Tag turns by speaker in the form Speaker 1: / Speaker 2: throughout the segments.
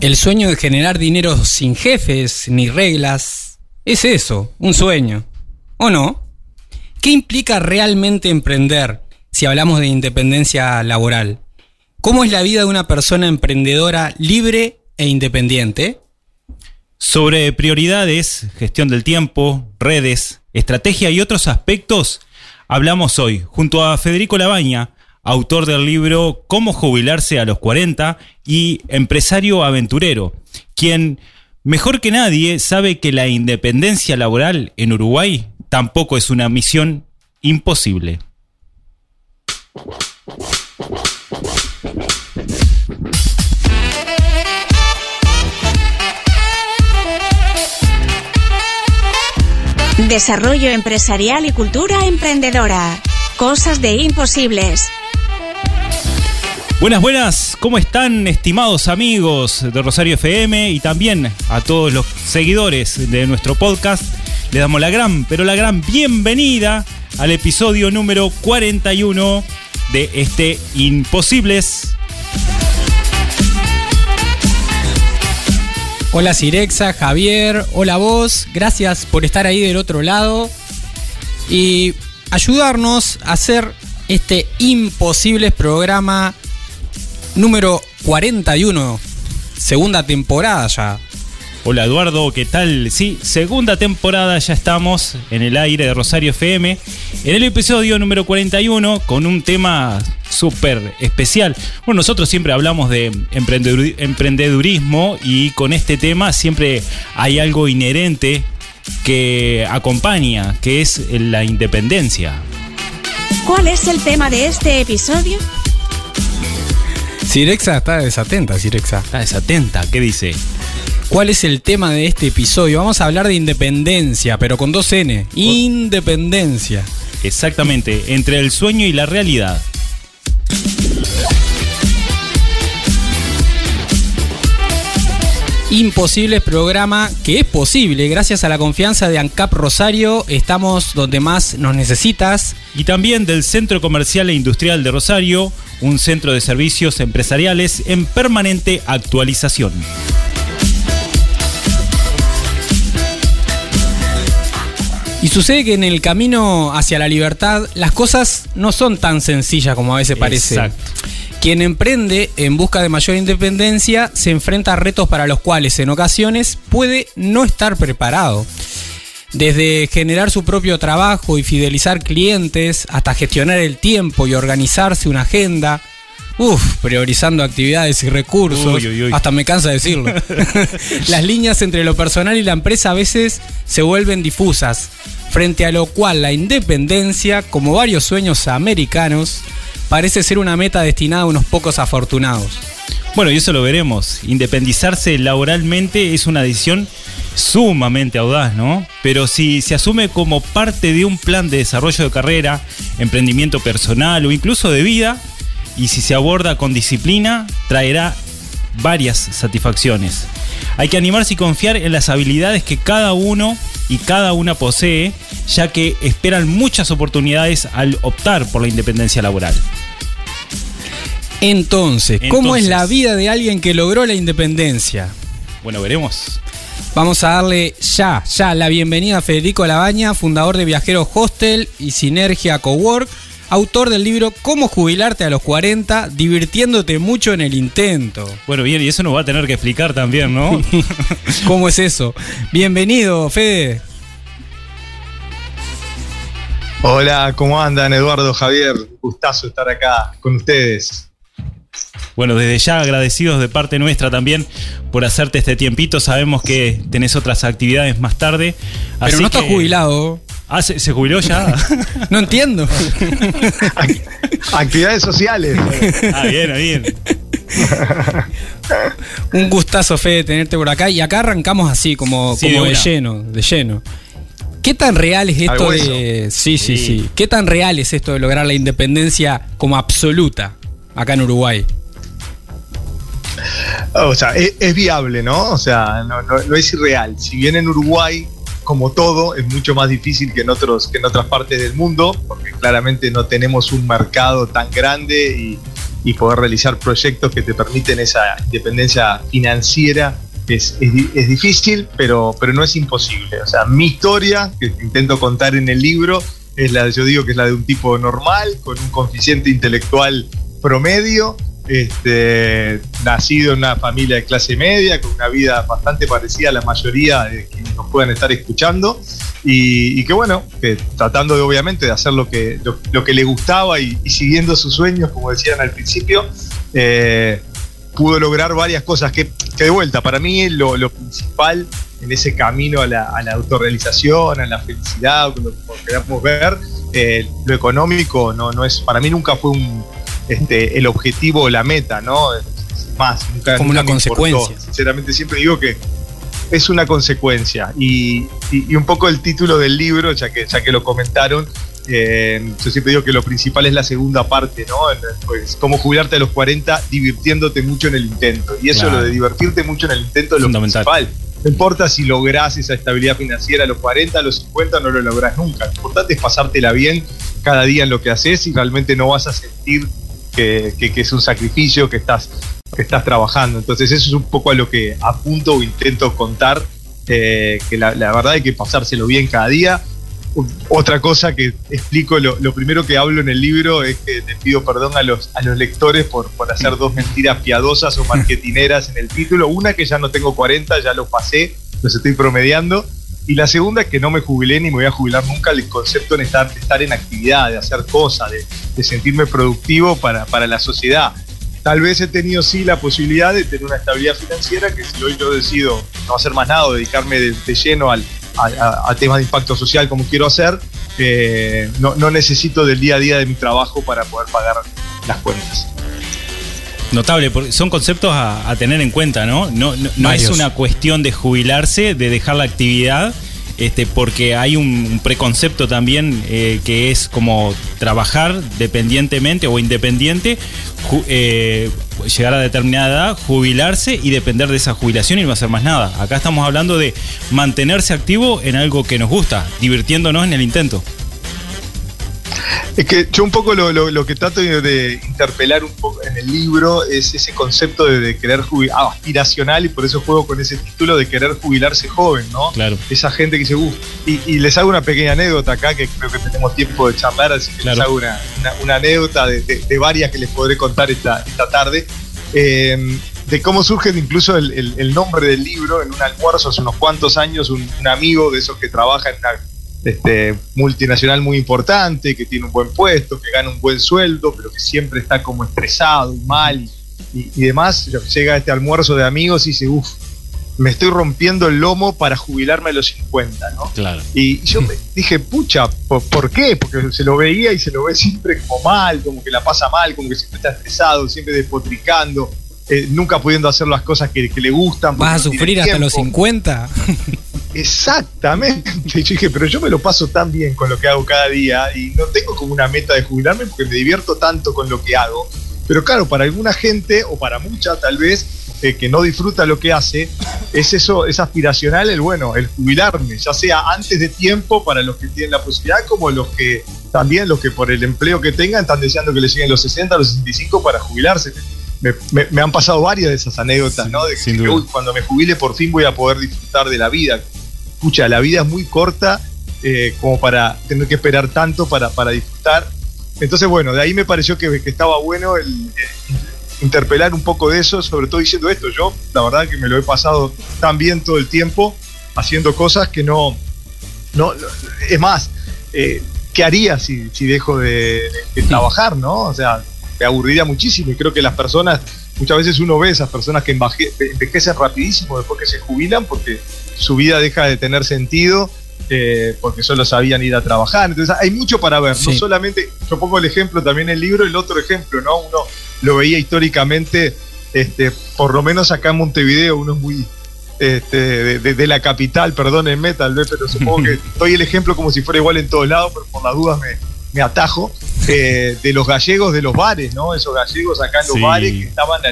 Speaker 1: El sueño de generar dinero sin jefes ni reglas es eso, un sueño. ¿O no? ¿Qué implica realmente emprender si hablamos de independencia laboral? ¿Cómo es la vida de una persona emprendedora libre e independiente?
Speaker 2: Sobre prioridades, gestión del tiempo, redes, estrategia y otros aspectos, hablamos hoy junto a Federico Labaña, autor del libro Cómo jubilarse a los 40 y empresario aventurero, quien mejor que nadie sabe que la independencia laboral en Uruguay tampoco es una misión imposible.
Speaker 3: Desarrollo empresarial y cultura emprendedora. Cosas de imposibles.
Speaker 2: Buenas, buenas, ¿cómo están estimados amigos de Rosario FM y también a todos los seguidores de nuestro podcast? Les damos la gran, pero la gran bienvenida al episodio número 41 de este Imposibles.
Speaker 1: Hola Cirexa, Javier, hola vos, gracias por estar ahí del otro lado y ayudarnos a hacer este Imposibles programa número 41, segunda temporada ya.
Speaker 2: Hola Eduardo, ¿qué tal? Sí, segunda temporada ya estamos en el aire de Rosario FM, en el episodio número 41 con un tema súper especial. Bueno, nosotros siempre hablamos de emprendedurismo y con este tema siempre hay algo inherente que acompaña, que es la independencia.
Speaker 3: ¿Cuál es el tema de este episodio?
Speaker 1: Cirexa está desatenta, Cirexa.
Speaker 2: Está desatenta, ¿qué dice?
Speaker 1: ¿Cuál es el tema de este episodio? Vamos a hablar de independencia, pero con dos N. Independencia.
Speaker 2: Exactamente, entre el sueño y la realidad.
Speaker 1: Imposibles programa que es posible gracias a la confianza de ANCAP Rosario. Estamos donde más nos necesitas.
Speaker 2: Y también del Centro Comercial e Industrial de Rosario, un centro de servicios empresariales en permanente actualización.
Speaker 1: Y sucede que en el camino hacia la libertad las cosas no son tan sencillas como a veces parece.
Speaker 2: Exacto.
Speaker 1: Quien emprende en busca de mayor independencia se enfrenta a retos para los cuales en ocasiones puede no estar preparado. Desde generar su propio trabajo y fidelizar clientes hasta gestionar el tiempo y organizarse una agenda. Uf, priorizando actividades y recursos.
Speaker 2: Uy, uy, uy.
Speaker 1: Hasta me cansa decirlo. Las líneas entre lo personal y la empresa a veces se vuelven difusas, frente a lo cual la independencia, como varios sueños americanos, parece ser una meta destinada a unos pocos afortunados.
Speaker 2: Bueno, y eso lo veremos. Independizarse laboralmente es una decisión sumamente audaz, ¿no? Pero si se asume como parte de un plan de desarrollo de carrera, emprendimiento personal o incluso de vida, y si se aborda con disciplina, traerá varias satisfacciones. Hay que animarse y confiar en las habilidades que cada uno y cada una posee, ya que esperan muchas oportunidades al optar por la independencia laboral.
Speaker 1: Entonces, ¿cómo es la vida de alguien que logró la independencia?
Speaker 2: Bueno, veremos.
Speaker 1: Vamos a darle ya, ya la bienvenida a Federico Labaña, fundador de Viajeros Hostel y Sinergia Cowork, autor del libro Cómo jubilarte a los 40, divirtiéndote mucho en el intento.
Speaker 2: Bueno, bien, y eso nos va a tener que explicar también, ¿no?
Speaker 1: ¿Cómo es eso? Bienvenido, Fede.
Speaker 4: Hola, ¿cómo andan Eduardo, Javier? Gustazo estar acá con ustedes.
Speaker 2: Bueno, desde ya agradecidos de parte nuestra también por hacerte este tiempito. Sabemos que tenés otras actividades más tarde.
Speaker 1: Pero
Speaker 2: así
Speaker 1: no estás
Speaker 2: que-
Speaker 1: jubilado.
Speaker 2: Ah, ¿se, se jubiló ya?
Speaker 1: No entiendo.
Speaker 4: Ac- Actividades sociales.
Speaker 2: ah, bien, bien.
Speaker 1: Un gustazo, Fede, tenerte por acá. Y acá arrancamos así, como,
Speaker 2: Sí,
Speaker 1: como
Speaker 2: de
Speaker 1: lleno, de lleno. ¿Qué tan real es esto de. Sí, sí,
Speaker 2: Sí.
Speaker 1: sí. ¿Qué tan real es esto de lograr la independencia como absoluta acá en Uruguay?
Speaker 4: O sea, es, es viable, ¿no? O sea, no, no- no es irreal. Si bien en Uruguay, como todo, es mucho más difícil que en, otros, que en otras partes del mundo, porque claramente no tenemos un mercado tan grande y, y poder realizar proyectos que te permiten esa independencia financiera es, es, difícil, pero, pero no es imposible. O sea, mi historia, que intento contar en el libro, es la, yo digo que es la de un tipo normal, con un coeficiente intelectual promedio, este, nacido en una familia de clase media, con una vida bastante parecida a la mayoría de quienes nos puedan estar escuchando, y, que bueno, tratando de obviamente de hacer lo que, lo, que le gustaba y, siguiendo sus sueños, como decían al principio, eh, pudo lograr varias cosas que, de vuelta, para mí lo, principal en ese camino a la, a la autorrealización, a la felicidad, como, queramos ver, eh, lo económico no, no es, para mí nunca fue un, este, el objetivo o la meta, ¿no? Más, nunca.
Speaker 1: Como una consecuencia.
Speaker 4: Sinceramente siempre digo que es una consecuencia. Y, y, un poco el título del libro, ya que, ya que lo comentaron, eh, yo siempre digo que lo principal es la segunda parte, ¿no? Pues cómo jubilarte a los 40 divirtiéndote mucho en el intento. Y eso, lo de divertirte mucho en el intento es lo principal. No importa si lográs esa estabilidad financiera a los 40, a los 50, no lo lográs nunca. Lo importante es pasártela bien cada día en lo que haces y realmente no vas a sentir que, es un sacrificio, que estás, que estás trabajando. Entonces eso es un poco a lo que apunto o intento contar, eh, que la, verdad hay que pasárselo bien cada día. Otra cosa que explico, lo, primero que hablo en el libro es que te pido perdón a los, a los lectores por, por hacer dos mentiras piadosas o marketineras en el título. Una que ya no tengo 40, ya lo pasé, los estoy promediando. Y la segunda es que no me jubilé ni me voy a jubilar nunca el concepto de estar, estar en actividad, de hacer cosas, de, sentirme productivo para, para, la sociedad. Tal vez he tenido sí la posibilidad de tener una estabilidad financiera que si hoy yo decido no hacer más nada dedicarme de, lleno al, a, temas de impacto social como quiero hacer, eh, no, no necesito del día a día de mi trabajo para poder pagar las cuentas.
Speaker 2: Notable, porque son conceptos a, tener en cuenta, ¿no? No, no, es una cuestión de jubilarse, de dejar la actividad, este, porque hay un, preconcepto también eh, que es como trabajar dependientemente o independiente, eh, llegar a determinada edad, jubilarse y depender de esa jubilación y no hacer más nada. Acá estamos hablando de mantenerse activo en algo que nos gusta, divirtiéndonos en el intento.
Speaker 4: Es que yo un poco lo, que trato de interpelar un poco en el libro es ese concepto de, querer jubilar, ah, aspiracional, y por eso juego con ese título de querer jubilarse joven, ¿no?
Speaker 2: Claro.
Speaker 4: Esa gente que dice, uff, y, les hago una pequeña anécdota acá, que creo que tenemos tiempo de charlar, así que les hago una, anécdota de, varias que les podré contar esta, esta tarde. Em, de cómo surge incluso el, nombre del libro en un almuerzo hace unos cuantos años, un, un amigo de esos que trabaja en una este, multinacional muy importante, que tiene un buen puesto, que gana un buen sueldo, pero que siempre está como estresado, mal y, demás, llega a este almuerzo de amigos y dice, uff, me estoy rompiendo el lomo para jubilarme a los 50, ¿no?
Speaker 2: Claro.
Speaker 4: Y yo me dije, pucha, ¿por, qué? Porque se lo veía y se lo ve siempre como mal, como que la pasa mal, como que siempre está estresado, siempre despotricando, eh, nunca pudiendo hacer las cosas que, le gustan.
Speaker 1: ¿Vas a sufrir hasta los 50?
Speaker 4: Exactamente. Yo dije, pero yo me lo paso tan bien con lo que hago cada día y no tengo como una meta de jubilarme porque me divierto tanto con lo que hago. Pero claro, para alguna gente, o para mucha tal vez, eh, que no disfruta lo que hace, es eso, es aspiracional el bueno, el jubilarme, ya sea antes de tiempo para los que tienen la posibilidad, como los que también los que por el empleo que tengan están deseando que les lleguen los 60, los 65 para jubilarse. Me, han pasado varias de esas anécdotas, ¿no? De que cuando me jubile por fin voy a poder disfrutar de la vida escucha, la vida es muy corta eh, como para tener que esperar tanto para, para, disfrutar. Entonces, bueno, de ahí me pareció que, estaba bueno el, interpelar un poco de eso, sobre todo diciendo esto. Yo, la verdad que me lo he pasado tan bien todo el tiempo, haciendo cosas que no... no, es más, eh, ¿qué haría si, si dejo de, trabajar, no? O sea, me aburriría muchísimo y creo que las personas, muchas veces uno ve esas personas que envejecen rapidísimo después que se jubilan porque su vida deja de tener sentido eh, porque solo sabían ir a trabajar. Entonces hay mucho para ver. No solamente, yo pongo el ejemplo también en el libro, el otro ejemplo, ¿no? Uno lo veía históricamente, este, por lo menos acá en Montevideo, uno es muy este, de, la capital, perdónenme tal vez, pero supongo que doy el ejemplo como si fuera igual en todos lados, pero por las dudas me, atajo, eh, de los gallegos de los bares, ¿no? Esos gallegos acá en los bares que estaban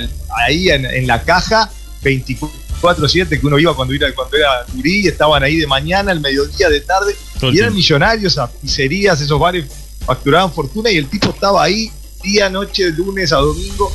Speaker 4: ahí en, en la caja 24 4-7 que uno iba cuando era, cuando era gurí, estaban ahí de mañana, al mediodía, de tarde, y eran millonarios a pizzerías, esos bares facturaban fortuna y el tipo estaba ahí día, noche, lunes a domingo.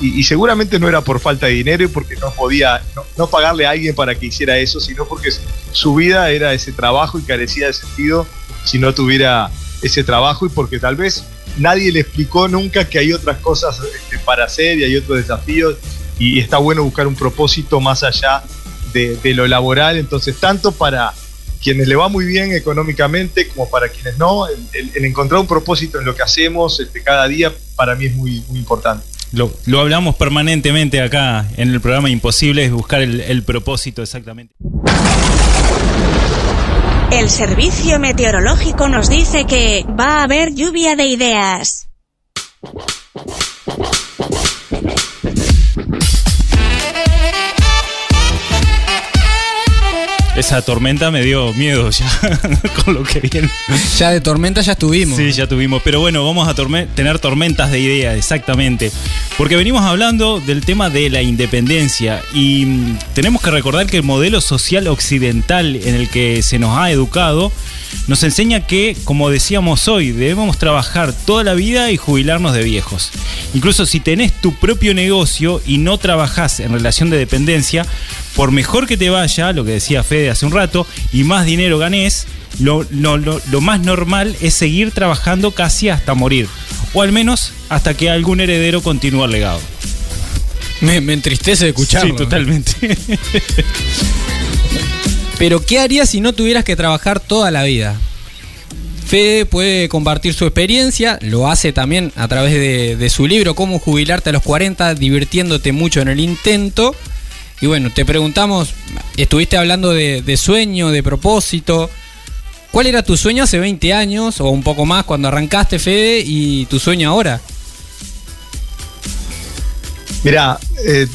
Speaker 4: Y, seguramente no era por falta de dinero y porque no podía no, pagarle a alguien para que hiciera eso, sino porque su vida era ese trabajo y carecía de sentido si no tuviera ese trabajo y porque tal vez nadie le explicó nunca que hay otras cosas este, para hacer y hay otros desafíos y está bueno buscar un propósito más allá de, lo laboral, entonces tanto para quienes le va muy bien económicamente como para quienes no, el, encontrar un propósito en lo que hacemos este, cada día para mí es muy, muy importante.
Speaker 2: Lo, hablamos permanentemente acá en el programa Imposible, es buscar el propósito exactamente.
Speaker 3: El servicio meteorológico nos dice que va a haber lluvia de ideas.
Speaker 2: Esa tormenta me dio miedo ya con lo que viene.
Speaker 1: Ya de tormenta ya estuvimos.
Speaker 2: Sí, ya tuvimos. Pero bueno, vamos a tener tormentas de ideas, exactamente. Porque venimos hablando del tema de la independencia y mm, tenemos que recordar que el modelo social occidental en el que se nos ha educado nos enseña que, como decíamos hoy, debemos trabajar toda la vida y jubilarnos de viejos. Incluso si tenés tu propio negocio y no trabajás en relación de dependencia, por mejor que te vaya, lo que decía Fede hace un rato, y más dinero ganés, lo, más normal es seguir trabajando casi hasta morir. O al menos hasta que algún heredero continúe el legado.
Speaker 1: Me, entristece escucharlo.
Speaker 2: Sí, totalmente.
Speaker 1: Pero ¿qué harías si no tuvieras que trabajar toda la vida? Fede puede compartir su experiencia, lo hace también a través de, su libro Cómo jubilarte a los 40, divirtiéndote mucho en el intento. Y bueno, te preguntamos, estuviste hablando de, sueño, de propósito. ¿Cuál era tu sueño hace 20 años o un poco más cuando arrancaste, Fede, y tu sueño ahora?
Speaker 4: Mira, eh,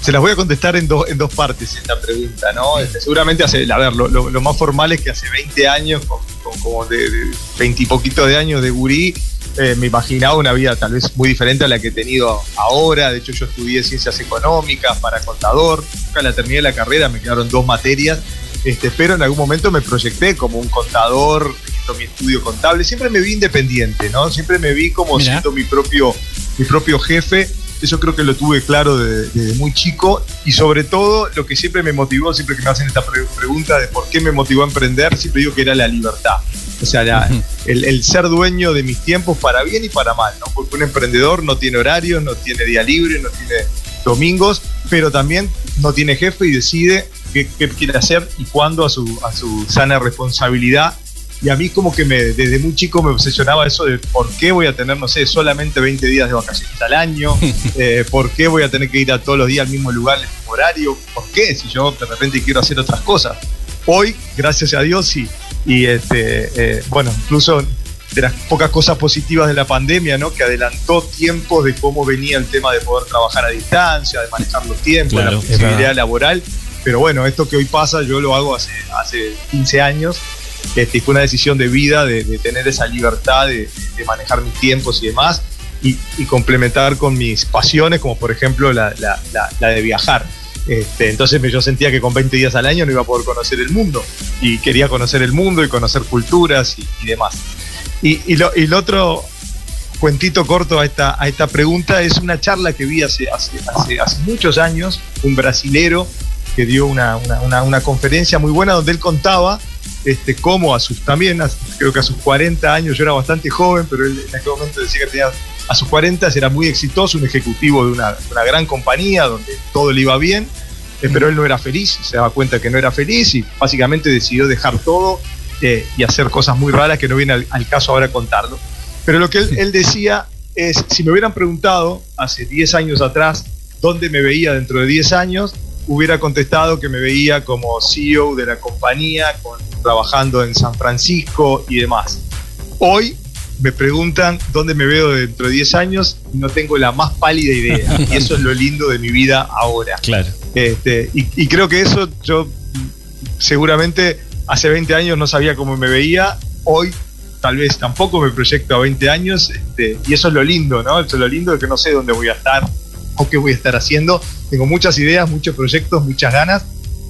Speaker 4: se las voy a contestar en, en dos partes esta pregunta, ¿no? Este, seguramente hace, a ver, lo, más formal es que hace 20 años, con, como de, 20 y poquito de años de gurí, eh, me imaginaba una vida tal vez muy diferente a la que he tenido ahora. De hecho, yo estudié ciencias económicas para contador, nunca la terminé la carrera, me quedaron dos materias, este, pero en algún momento me proyecté como un contador, mi estudio contable. Siempre me vi independiente, ¿no? Siempre me vi como siendo mi propio, mi propio jefe eso creo que lo tuve claro desde, muy chico y sobre todo lo que siempre me motivó, siempre que me hacen esta pregunta de por qué me motivó a emprender, siempre digo que era la libertad. O sea, el, ser dueño de mis tiempos para bien y para mal, ¿no? Porque un emprendedor no tiene horarios, no tiene día libre, no tiene domingos, pero también no tiene jefe y decide qué, quiere hacer y cuándo a su, a su sana responsabilidad y a mí como que me, desde muy chico me obsesionaba eso de por qué voy a tener, no sé, solamente 20 días de vacaciones al año, eh, por qué voy a tener que ir a todos los días al mismo lugar, al mismo horario, por qué si yo de repente quiero hacer otras cosas. Hoy, gracias a Dios, y, y este, eh, bueno, incluso de las pocas cosas positivas de la pandemia, ¿no? Que adelantó tiempos de cómo venía el tema de poder trabajar a distancia, de manejar los tiempos, la flexibilidad laboral. Pero bueno, esto que hoy pasa, yo lo hago hace, hace 15 años este, fue una decisión de vida de, tener esa libertad de, manejar mis tiempos y demás y, complementar con mis pasiones, como por ejemplo la, de viajar. Este, entonces yo sentía que con 20 días al año no iba a poder conocer el mundo y quería conocer el mundo y conocer culturas y, demás. Y, lo, el otro cuentito corto a esta, a esta pregunta es una charla que vi hace, hace, hace, muchos años, un brasilero que dio una, una, una, conferencia muy buena donde él contaba este, cómo a sus también, creo que a sus 40 años, yo era bastante joven, pero él en aquel momento decía que tenía a sus 40 era muy exitoso, un ejecutivo de una, gran compañía donde todo le iba bien, eh, pero él no era feliz, se daba cuenta que no era feliz y básicamente decidió dejar todo eh, y hacer cosas muy raras que no viene al, caso ahora contarlo. Pero lo que él, él decía es, si me hubieran preguntado hace 10 años atrás dónde me veía dentro de 10 años, hubiera contestado que me veía como CEO de la compañía, trabajando en San Francisco y demás. Hoy me preguntan dónde me veo dentro de 10 años y no tengo la más pálida idea. Y eso es lo lindo de mi vida ahora.
Speaker 2: Claro.
Speaker 4: Este, y, creo que eso yo seguramente hace 20 años no sabía cómo me veía. Hoy tal vez tampoco me proyecto a 20 años. Este, y eso es lo lindo, ¿no? Eso es lo lindo de que no sé dónde voy a estar o qué voy a estar haciendo. Tengo muchas ideas, muchos proyectos, muchas ganas,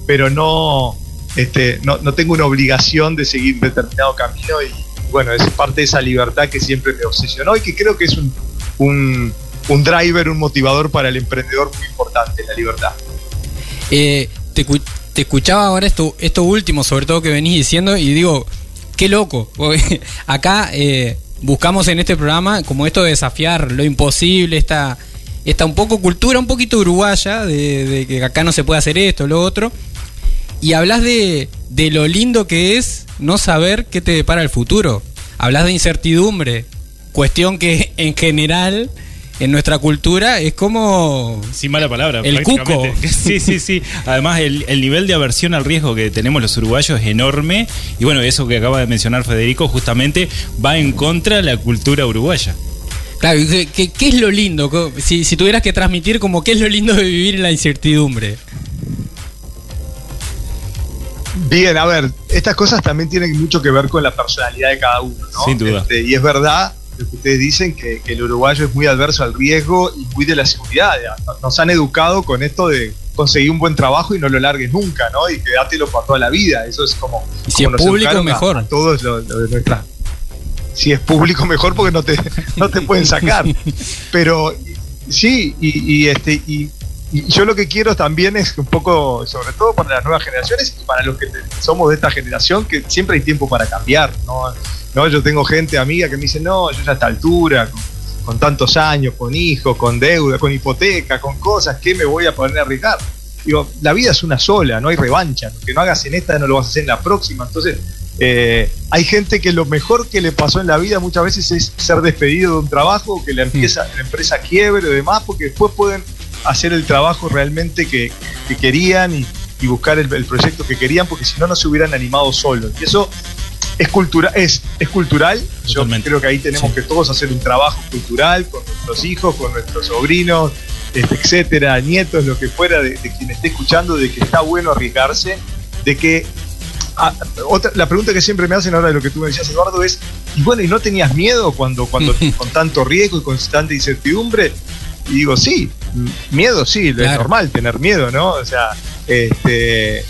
Speaker 4: pero no, este, no, tengo una obligación de seguir determinado camino y bueno, es parte de esa libertad que siempre me obsesionó y que creo que es un, un, un driver, un motivador para el emprendedor muy importante, la libertad.
Speaker 1: Eh, te, te, escuchaba ahora esto, esto último, sobre todo que venís diciendo, y digo, qué loco. acá eh, buscamos en este programa como esto de desafiar lo imposible, esta, esta un poco cultura, un poquito uruguaya, de, que acá no se puede hacer esto, lo otro. Y hablas de, de lo lindo que es no saber qué te depara el futuro. Hablas de incertidumbre, cuestión que en general en nuestra cultura es como.
Speaker 2: Sin mala palabra,
Speaker 1: el cuco.
Speaker 2: Sí, sí, sí. Además, el, nivel de aversión al riesgo que tenemos los uruguayos es enorme. Y bueno, eso que acaba de mencionar Federico, justamente va en contra de la cultura uruguaya.
Speaker 1: Claro, ¿qué, qué es lo lindo? Si, si tuvieras que transmitir, como qué es lo lindo de vivir en la incertidumbre.
Speaker 4: Bien, a ver, estas cosas también tienen mucho que ver con la personalidad de cada uno, ¿no?
Speaker 2: Sin duda.
Speaker 4: Este, y es verdad lo que ustedes dicen, que, el uruguayo es muy adverso al riesgo y muy de la seguridad. Nos han educado con esto de conseguir un buen trabajo y no lo largues nunca, ¿no? Y quedátelo para toda la vida. Eso es como.
Speaker 1: si
Speaker 4: es
Speaker 1: público, mejor.
Speaker 4: todo lo, de nuestra. Si es público, mejor porque no te, no te pueden sacar. Pero sí, y, este. Y, yo lo que quiero también es un poco, sobre todo para las nuevas generaciones y para los que somos de esta generación, que siempre hay tiempo para cambiar, ¿no? ¿no? Yo tengo gente amiga que me dice, no, yo ya a esta altura, con, tantos años, con hijos, con deuda, con hipoteca, con cosas, ¿qué me voy a poner a arriesgar? Digo, la vida es una sola, no hay revancha. Lo que no hagas en esta no lo vas a hacer en la próxima. Entonces, eh, hay gente que lo mejor que le pasó en la vida muchas veces es ser despedido de un trabajo, que la, empieza, la empresa quiebre o demás, porque después pueden hacer el trabajo realmente que, querían y, buscar el, el, proyecto que querían, porque si no, no se hubieran animado solos. Y eso es, cultura, es, es cultural. Yo creo que ahí tenemos que todos hacer un trabajo cultural con nuestros hijos, con nuestros sobrinos, este, etcétera, nietos, lo que fuera, de, quien esté escuchando, de que está bueno arriesgarse, de que. Ah, otra, la pregunta que siempre me hacen ahora de lo que tú me decías, Eduardo, es: y bueno, ¿y no tenías miedo cuando, cuando con tanto riesgo y con tanta incertidumbre? Y digo, sí, miedo sí, es normal tener miedo, ¿no? O sea, este,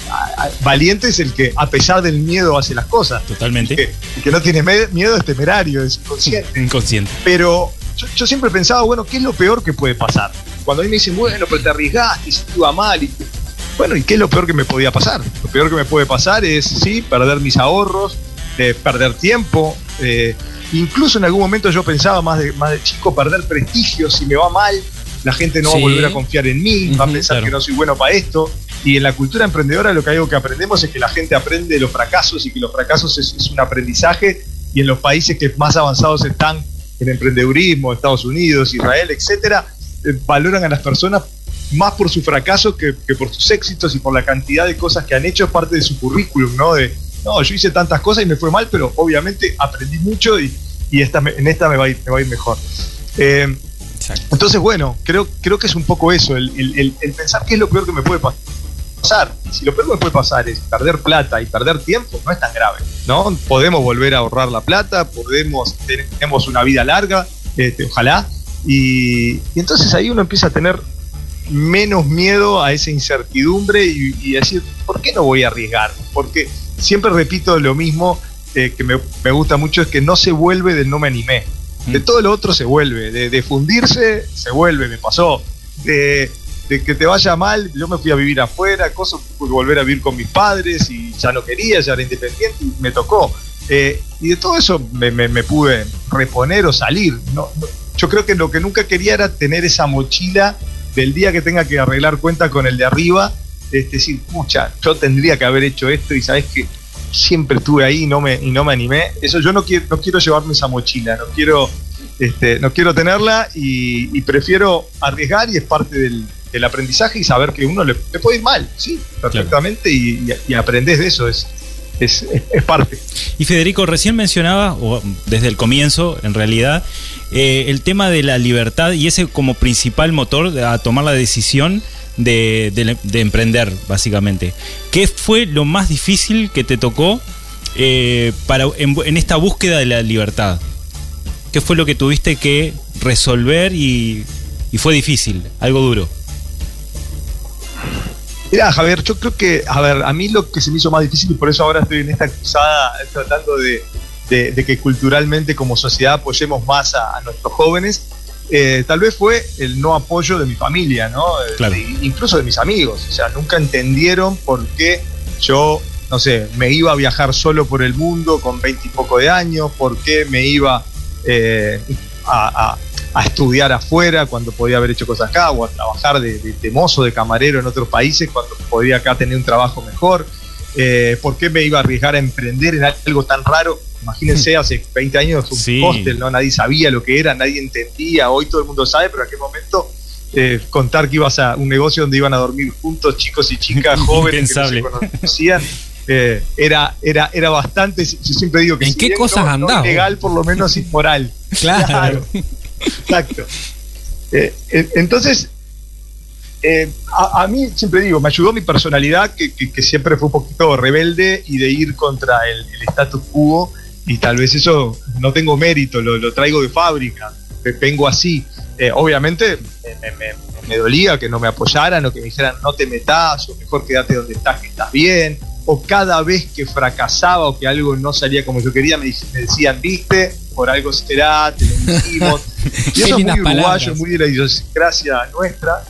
Speaker 4: valiente es el que a pesar del miedo hace las cosas.
Speaker 2: Totalmente.
Speaker 4: El que, no tiene miedo es temerario, es inconsciente.
Speaker 2: Inconsciente.
Speaker 4: Pero yo, siempre pensaba, bueno, ¿qué es lo peor que puede pasar? Cuando a mí me dicen, bueno, pero te arriesgaste te iba mal. Y, bueno, ¿y qué es lo peor que me podía pasar? Lo peor que me puede pasar es, sí, perder mis ahorros, eh, perder tiempo. Eh, incluso en algún momento yo pensaba más de, más de chico, perder prestigio si me va mal. La gente no va a volver a confiar en mí, va a pensar que no soy bueno para esto. Y en la cultura emprendedora lo que algo que aprendemos es que la gente aprende de los fracasos y que los fracasos es, un aprendizaje y en los países que más avanzados están en emprendedurismo, Estados Unidos, Israel, etcétera, eh, valoran a las personas más por su fracaso que, por sus éxitos y por la cantidad de cosas que han hecho, es parte de su currículum, ¿no? De, no, yo hice tantas cosas y me fue mal, pero obviamente aprendí mucho y, esta, en esta me va a ir, mejor. Eh, entonces, bueno, creo, creo que es un poco eso, el, el pensar qué es lo peor que me puede pasar si lo peor que puede pasar es perder plata y perder tiempo, no es tan grave, ¿no? Podemos volver a ahorrar la plata, podemos, tenemos una vida larga, este, ojalá, y, entonces ahí uno empieza a tener menos miedo a esa incertidumbre y, decir, ¿por qué no voy a arriesgar? Porque siempre repito lo mismo eh, que me, gusta mucho, es que no se vuelve del no me animé. De mm. todo lo otro se vuelve, de, de fundirse se vuelve, me pasó. De, de que te vaya mal, yo me fui a vivir afuera, cosas, volver a vivir con mis padres y ya no quería, ya era independiente y me tocó. Eh, y de todo eso me, pude reponer o salir. No, yo creo que lo que nunca quería era tener esa mochila del día que tenga que arreglar cuenta con el de arriba, es decir, pucha, yo tendría que haber hecho esto y sabes que siempre estuve ahí y no me, y no me animé. Eso yo no quiero, no quiero llevarme esa mochila, no quiero, este, no quiero tenerla y prefiero arriesgar y es parte del, el aprendizaje y saber que uno le, puede ir mal, sí, perfectamente, y, y, aprendes de eso, es, es, parte.
Speaker 2: Y Federico, recién mencionaba, o desde el comienzo, en realidad, eh, el tema de la libertad y ese como principal motor a tomar la decisión de, emprender, básicamente. ¿Qué fue lo más difícil que te tocó eh, para, en, esta búsqueda de la libertad? ¿Qué fue lo que tuviste que resolver y, y fue difícil, algo duro?
Speaker 4: Mira, Javier, yo creo que, a ver, a mí lo que se me hizo más difícil y por eso ahora estoy en esta cruzada tratando de, que culturalmente como sociedad apoyemos más a, nuestros jóvenes, eh, tal vez fue el no apoyo de mi familia, ¿no?
Speaker 2: Claro.
Speaker 4: De- incluso de mis amigos. O sea, nunca entendieron por qué yo, no sé, me iba a viajar solo por el mundo con veinte y poco de años, por qué me iba eh, a, a- a estudiar afuera cuando podía haber hecho cosas acá, o a trabajar de, de- de mozo, de camarero en otros países cuando podía acá tener un trabajo mejor. Eh, ¿Por qué me iba a arriesgar a emprender en algo tan raro? Imagínense, hace 20 años un
Speaker 2: Sí.
Speaker 4: hostel, ¿no? Nadie sabía lo que era, nadie entendía. Hoy todo el mundo sabe, pero en aquel momento eh, contar que ibas a un negocio donde iban a dormir juntos chicos y chicas jóvenes que no se conocían, eh, era, era, era bastante. Yo siempre digo que
Speaker 1: ¿En
Speaker 4: si
Speaker 1: qué
Speaker 4: bien
Speaker 1: cosas
Speaker 4: no, No legal, por lo menos inmoral.
Speaker 1: Claro.
Speaker 4: Exacto. Eh, eh, entonces, eh, a, a mí siempre digo, me ayudó mi personalidad, que, que- que siempre fue un poquito rebelde y de ir contra el, el status quo, y tal vez eso no tengo mérito, lo, lo traigo de fábrica, ve- vengo así. Eh, obviamente me, me- me- me dolía que no me apoyaran o que me dijeran no te metas o mejor quédate donde estás que estás bien o cada vez que fracasaba o que algo no salía como yo quería me, decían viste por algo será te lo dijimos y eso es muy uruguayo
Speaker 1: palabras.
Speaker 4: muy de la idiosincrasia nuestra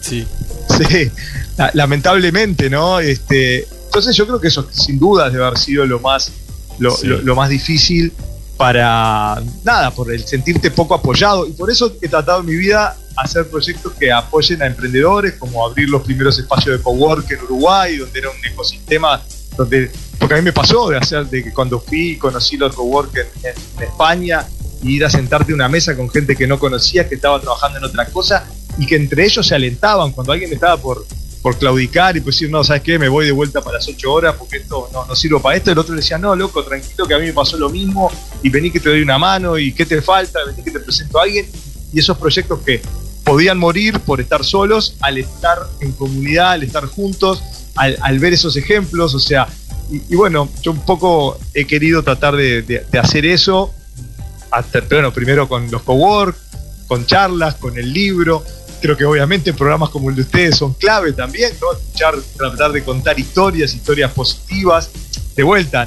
Speaker 1: Sí.
Speaker 4: Sí, la- lamentablemente, ¿no? Este, entonces yo creo que eso sin duda debe haber sido lo más, lo,
Speaker 2: Sí.
Speaker 4: lo- lo más difícil para nada, por el sentirte poco apoyado. Y por eso he tratado en mi vida hacer proyectos que apoyen a emprendedores, como abrir los primeros espacios de cowork en Uruguay, donde era un ecosistema donde, porque a mí me pasó de hacer, de que cuando fui y conocí los cowork en, en- en España, y ir a sentarte a una mesa con gente que no conocías, que estaba trabajando en otra cosa, y que entre ellos se alentaban cuando alguien estaba por, por claudicar y pues decir, no, ¿sabes qué? Me voy de vuelta para las ocho horas porque esto no, no sirvo para esto. El otro le decía, no, loco, tranquilo, que a mí me pasó lo mismo y vení que te doy una mano y qué te falta, vení que te presento a alguien. Y esos proyectos que podían morir por estar solos, al estar en comunidad, al estar juntos, al, ver esos ejemplos, o sea, y, bueno, yo un poco he querido tratar de hacer eso, hasta, bueno, primero con los cowork, con charlas, con el libro. Creo que obviamente programas como el de ustedes son clave también, ¿no? Escuchar, tratar de contar historias, historias positivas. De vuelta,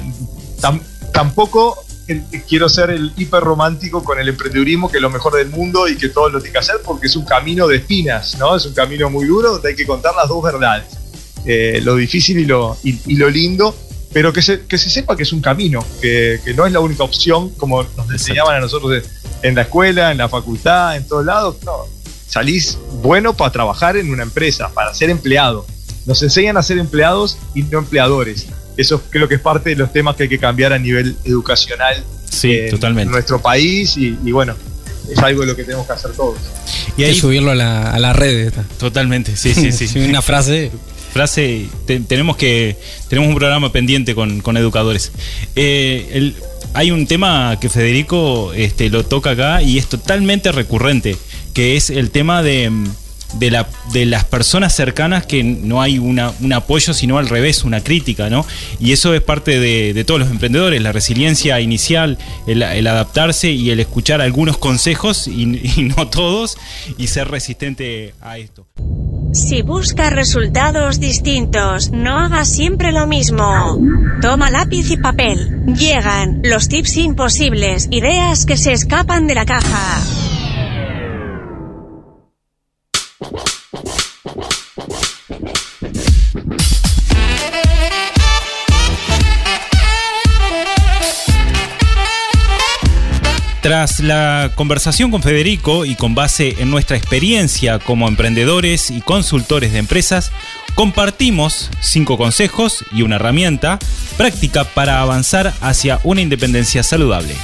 Speaker 4: tam- tampoco el- quiero ser el hiper romántico con el emprendedurismo, que es lo mejor del mundo y que todo lo tiene que hacer, porque es un camino de espinas, ¿no? Es un camino muy duro donde hay que contar las dos verdades. Eh, lo difícil y lo, y, y lo lindo, pero que se, que se sepa que es un camino, que, que no es la única opción, como nos enseñaban a nosotros en, en la escuela, en la facultad, en todos lados. No, salís bueno para trabajar en una empresa, para ser empleado. Nos enseñan a ser empleados y no empleadores. Eso creo que es parte de los temas que hay que cambiar a nivel educacional
Speaker 2: Sí,
Speaker 4: en
Speaker 2: totalmente.
Speaker 4: nuestro país y, y bueno, es algo de lo que tenemos que hacer todos.
Speaker 2: Y
Speaker 1: Hay
Speaker 2: ahí,
Speaker 1: que subirlo a la, a la red. esta.
Speaker 2: totalmente, sí, sí, sí.
Speaker 1: Una frase.
Speaker 2: frase, te- tenemos que tenemos un programa pendiente con, con educadores. Eh, el- hay un tema que Federico este, lo toca acá y es totalmente recurrente, que es el tema de, de, la, de las personas cercanas que no hay una, un apoyo, sino al revés, una crítica, ¿no? Y eso es parte de, de todos los emprendedores, la resiliencia inicial, el, el adaptarse y el escuchar algunos consejos y, y no todos y ser resistente a esto.
Speaker 3: Si buscas resultados distintos, no hagas siempre lo mismo. Toma lápiz y papel. Llegan los tips imposibles, ideas que se escapan de la caja.
Speaker 2: Tras la conversación con Federico y con base en nuestra experiencia como emprendedores y consultores de empresas, compartimos cinco consejos y una herramienta práctica para avanzar hacia una independencia saludable.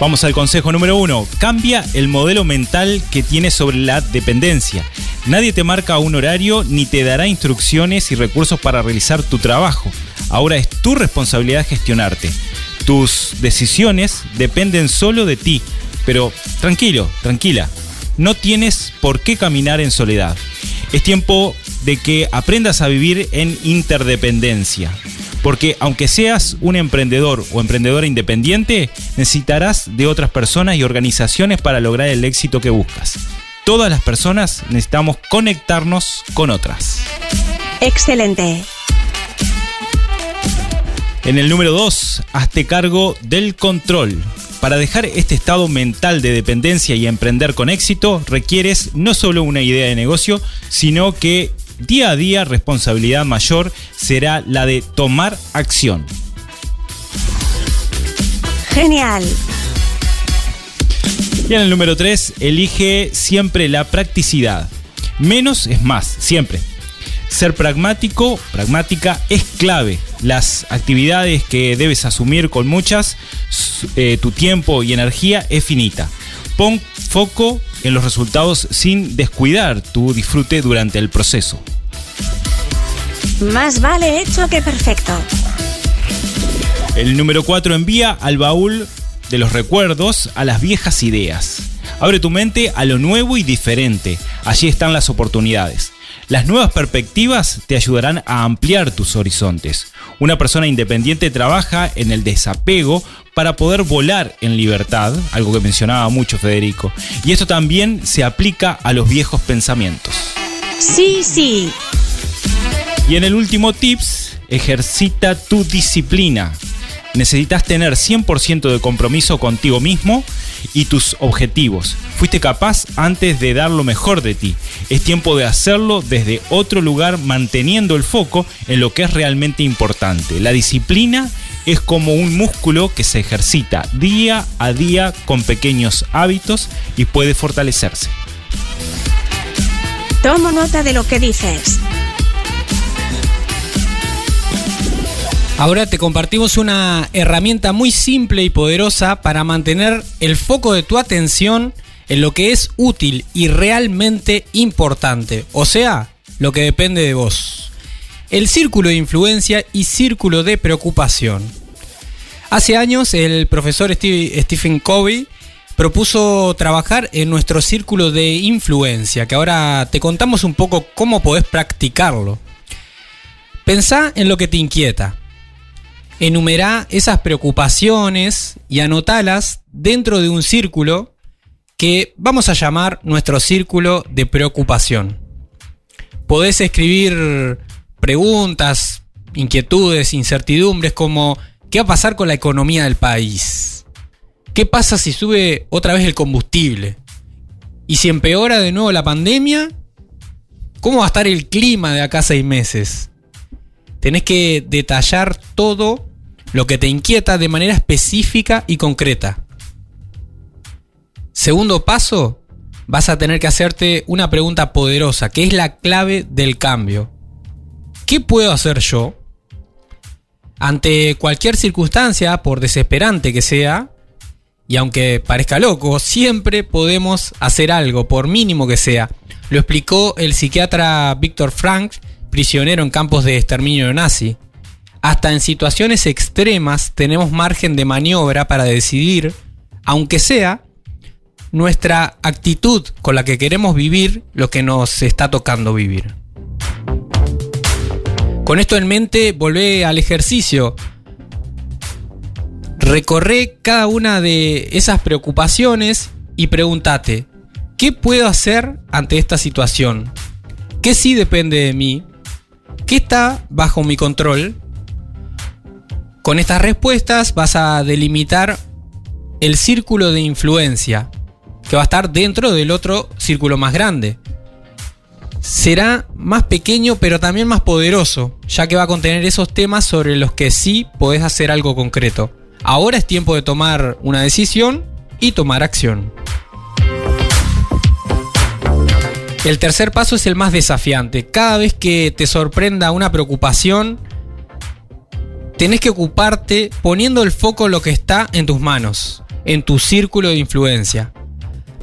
Speaker 2: Vamos al consejo número uno. Cambia el modelo mental que tienes sobre la dependencia. Nadie te marca un horario ni te dará instrucciones y recursos para realizar tu trabajo. Ahora es tu responsabilidad gestionarte. Tus decisiones dependen solo de ti. Pero tranquilo, tranquila. No tienes por qué caminar en soledad. Es tiempo de que aprendas a vivir en interdependencia. Porque aunque seas un emprendedor o emprendedora independiente, necesitarás de otras personas y organizaciones para lograr el éxito que buscas. Todas las personas necesitamos conectarnos con otras.
Speaker 3: Excelente.
Speaker 2: En el número 2, hazte cargo del control. Para dejar este estado mental de dependencia y emprender con éxito, requieres no solo una idea de negocio, sino que día a día responsabilidad mayor será la de tomar acción.
Speaker 3: Genial.
Speaker 2: Y en el número 3, elige siempre la practicidad. Menos es más, siempre. Ser pragmático, pragmática, es clave. Las actividades que debes asumir con muchas, eh, tu tiempo y energía es finita. Pon foco en los resultados sin descuidar tu disfrute durante el proceso.
Speaker 3: Más vale hecho que perfecto.
Speaker 2: El número 4 envía al baúl de los recuerdos a las viejas ideas. Abre tu mente a lo nuevo y diferente. Allí están las oportunidades. Las nuevas perspectivas te ayudarán a ampliar tus horizontes. Una persona independiente trabaja en el desapego para poder volar en libertad, algo que mencionaba mucho Federico. Y esto también se aplica a los viejos pensamientos.
Speaker 3: Sí, sí.
Speaker 2: Y en el último tips, ejercita tu disciplina necesitas tener 100% de compromiso contigo mismo y tus objetivos. Fuiste capaz antes de dar lo mejor de ti. Es tiempo de hacerlo desde otro lugar manteniendo el foco en lo que es realmente importante. La disciplina es como un músculo que se ejercita día a día con pequeños hábitos y puede fortalecerse.
Speaker 3: Tomo nota de lo que dices.
Speaker 1: Ahora te compartimos una herramienta muy simple y poderosa para mantener el foco de tu atención en lo que es útil y realmente importante, o sea, lo que depende de vos. El círculo de influencia y círculo de preocupación. Hace años el profesor Stephen Covey propuso trabajar en nuestro círculo de influencia, que ahora te contamos un poco cómo podés practicarlo. Pensá en lo que te inquieta enumerá esas preocupaciones y anotalas dentro de un círculo que vamos a llamar nuestro círculo de preocupación. Podés escribir preguntas, inquietudes, incertidumbres como ¿qué va a pasar con la economía del país? ¿Qué pasa si sube otra vez el combustible? ¿Y si empeora de nuevo la pandemia? ¿Cómo va a estar el clima de acá seis meses? tenés que detallar todo lo que te inquieta de manera específica y concreta. Segundo paso, vas a tener que hacerte una pregunta poderosa, que es la clave del cambio. ¿Qué puedo hacer yo? Ante cualquier circunstancia, por desesperante que sea, y aunque parezca loco, siempre podemos hacer algo, por mínimo que sea. Lo explicó el psiquiatra Víctor Frank prisionero en campos de exterminio nazi. Hasta en situaciones extremas tenemos margen de maniobra para decidir, aunque sea nuestra actitud con la que queremos vivir lo que nos está tocando vivir. Con esto en mente, volvé al ejercicio. Recorre cada una de esas preocupaciones y pregúntate, ¿qué puedo hacer ante esta situación? ¿Qué sí depende de mí? ¿Qué está bajo mi control? Con estas respuestas vas a delimitar el círculo de influencia que va a estar dentro del otro círculo más grande. Será más pequeño pero también más poderoso, ya que va a contener esos temas sobre los que sí podés hacer algo concreto. Ahora es tiempo de tomar una decisión y tomar acción. El tercer paso es el más desafiante. Cada vez que te sorprenda una preocupación, tenés que ocuparte poniendo el foco en lo que está en tus manos, en tu círculo de influencia.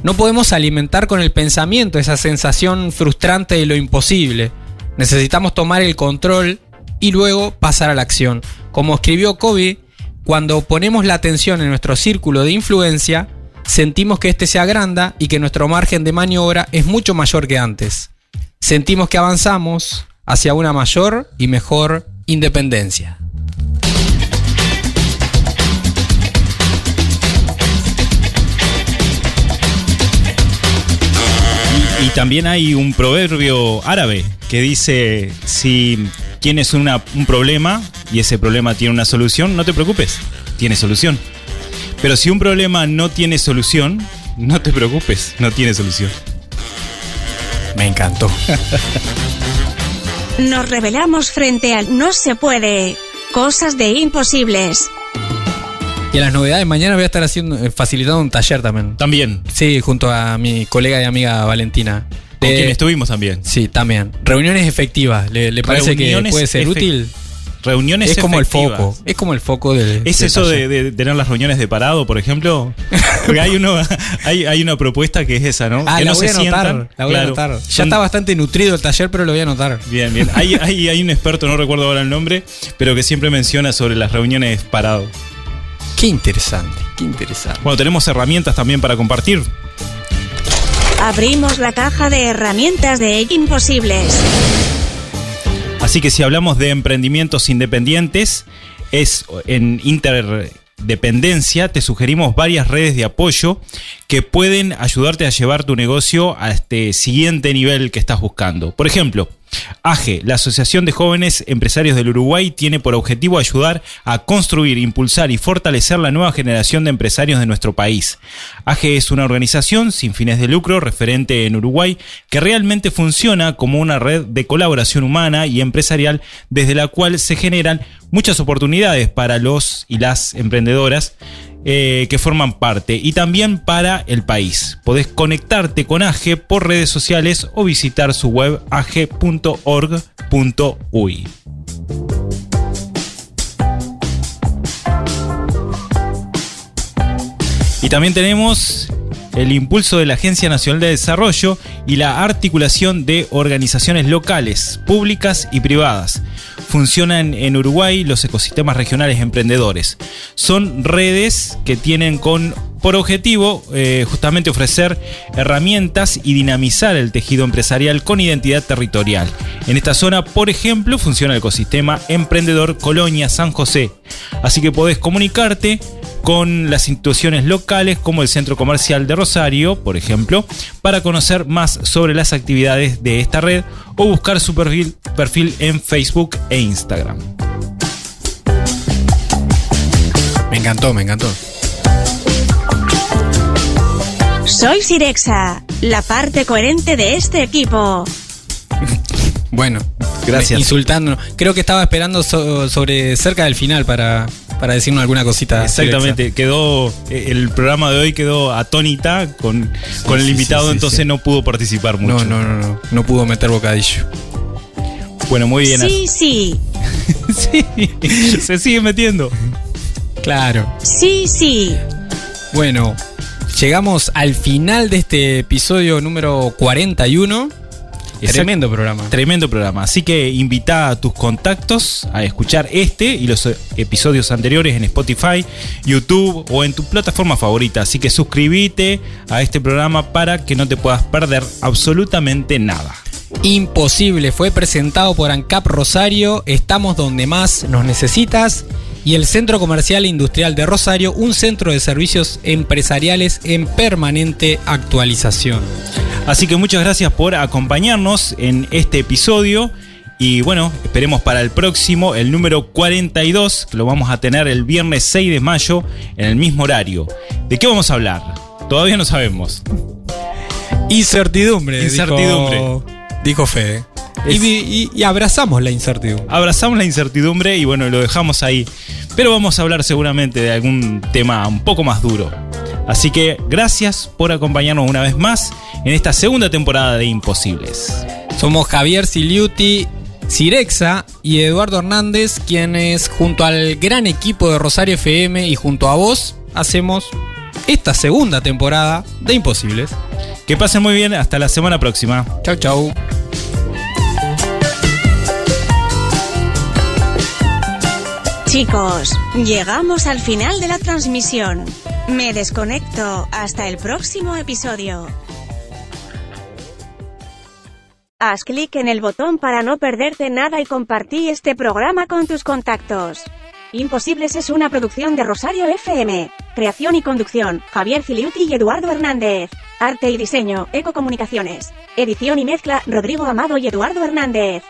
Speaker 1: No podemos alimentar con el pensamiento esa sensación frustrante de lo imposible. Necesitamos tomar el control y luego pasar a la acción. Como escribió Kobe, cuando ponemos la atención en nuestro círculo de influencia, sentimos que este se agranda y que nuestro margen de maniobra es mucho mayor que antes. Sentimos que avanzamos hacia una mayor y mejor independencia.
Speaker 2: Y, también hay un proverbio árabe que dice, si tienes un problema y ese problema tiene una solución, no te preocupes, tiene solución. Pero si un problema no tiene solución, no te preocupes, no tiene solución.
Speaker 1: Me encantó.
Speaker 3: Nos revelamos frente al no se puede. Cosas de imposibles.
Speaker 1: Y en las novedades, mañana voy a estar haciendo, eh, facilitando un taller también.
Speaker 2: También,
Speaker 1: Sí, junto a mi colega y amiga Valentina.
Speaker 2: con
Speaker 1: De-
Speaker 2: quien estuvimos también.
Speaker 1: Sí, también. Reuniones efectivas. ¿Le, le parece que puede ser útil?
Speaker 2: Reuniones
Speaker 1: Es como el foco. Es como el foco del.
Speaker 2: ¿Es
Speaker 1: del
Speaker 2: eso de, tener las reuniones de parado, por ejemplo? Porque hay, uno, hay, hay una propuesta que es esa, ¿no?
Speaker 1: Ah,
Speaker 2: que
Speaker 1: la
Speaker 2: no
Speaker 1: voy
Speaker 2: se
Speaker 1: anotar.
Speaker 2: sientan.
Speaker 1: La voy a anotar. Ya
Speaker 2: Son-
Speaker 1: está bastante nutrido el taller, pero lo voy a anotar.
Speaker 2: Bien, bien. Hay, hay, hay un experto, no recuerdo ahora el nombre, pero que siempre menciona sobre las reuniones parado.
Speaker 1: Qué interesante, qué interesante.
Speaker 2: Bueno, tenemos herramientas también para compartir.
Speaker 3: Abrimos la caja de herramientas de imposibles.
Speaker 2: Así que si hablamos de emprendimientos independientes, es en interdependencia, te sugerimos varias redes de apoyo que pueden ayudarte a llevar tu negocio a este siguiente nivel que estás buscando. Por ejemplo, AGE, la Asociación de Jóvenes Empresarios del Uruguay, tiene por objetivo ayudar a construir, impulsar y fortalecer la nueva generación de empresarios de nuestro país. AGE es una organización sin fines de lucro referente en Uruguay que realmente funciona como una red de colaboración humana y empresarial desde la cual se generan muchas oportunidades para los y las emprendedoras eh, que forman parte y también para el país. Podés conectarte con AGE por redes sociales o visitar su web age.org.uy. Y también tenemos el impulso de la Agencia Nacional de Desarrollo y la articulación de organizaciones locales, públicas y privadas. Funcionan en Uruguay los ecosistemas regionales emprendedores. Son redes que tienen con por objetivo eh, justamente ofrecer herramientas y dinamizar el tejido empresarial con identidad territorial. En esta zona, por ejemplo, funciona el ecosistema Emprendedor Colonia San José. Así que podés comunicarte con las instituciones locales como el Centro Comercial de Rosario, por ejemplo, para conocer más sobre las actividades de esta red o buscar su perfil, perfil en Facebook e Instagram.
Speaker 1: Me encantó, me encantó.
Speaker 3: Soy Sirexa, la parte coherente de este equipo.
Speaker 1: Bueno,
Speaker 2: Gracias.
Speaker 1: Insultándonos. Creo que estaba esperando so- sobre cerca del final para, para decirnos alguna cosita.
Speaker 2: Exactamente, quedó eh, el programa de hoy quedó atónita con, con el
Speaker 1: sí,
Speaker 2: invitado,
Speaker 1: sí, sí,
Speaker 2: entonces
Speaker 1: sí.
Speaker 2: no pudo participar
Speaker 1: No,
Speaker 2: mucho.
Speaker 1: no, no, no. No pudo meter bocadillo.
Speaker 2: Bueno, muy bien.
Speaker 3: Sí, sí,
Speaker 2: Sí, se sigue metiendo.
Speaker 1: Claro.
Speaker 3: sí, sí.
Speaker 1: Bueno, llegamos al final de este episodio número 41. Tremendo programa.
Speaker 2: Tremendo programa. Así que invita a tus contactos a escuchar este y los eh, episodios anteriores en Spotify, YouTube o en tu plataforma favorita. Así que suscríbete a este programa para que no te puedas perder absolutamente nada.
Speaker 1: Imposible. Fue presentado por ANCAP Rosario. Estamos donde más nos necesitas. Y el Centro Comercial e Industrial de Rosario, un centro de servicios empresariales en permanente actualización.
Speaker 2: Así que muchas gracias por acompañarnos en este episodio. Y bueno, esperemos para el próximo, el número 42, que lo vamos a tener el viernes 6 de mayo en el mismo horario. ¿De qué vamos a hablar? Todavía no sabemos.
Speaker 1: Incertidumbre.
Speaker 2: Incertidumbre.
Speaker 1: Dijo, dijo Fede. Y,
Speaker 2: Es-
Speaker 1: y- y abrazamos la incertidumbre.
Speaker 2: Abrazamos la incertidumbre y bueno, lo dejamos ahí. Pero vamos a hablar seguramente de algún tema un poco más duro. Así que gracias por acompañarnos una vez más en esta segunda temporada de Imposibles.
Speaker 1: Somos Javier Siliuti, Cirexa y Eduardo Hernández, quienes junto al gran equipo de Rosario FM y junto a vos hacemos esta segunda temporada de Imposibles.
Speaker 2: Que pasen muy bien, hasta la semana próxima.
Speaker 1: Chau, chau.
Speaker 3: Chicos, llegamos al final de la transmisión. Me desconecto. Hasta el próximo episodio. Haz clic en el botón para no perderte nada y compartí este programa con tus contactos. Imposibles es una producción de Rosario FM. Creación y conducción, Javier Filiuti y Eduardo Hernández. Arte y diseño, Ecocomunicaciones. Edición y mezcla, Rodrigo Amado y Eduardo Hernández.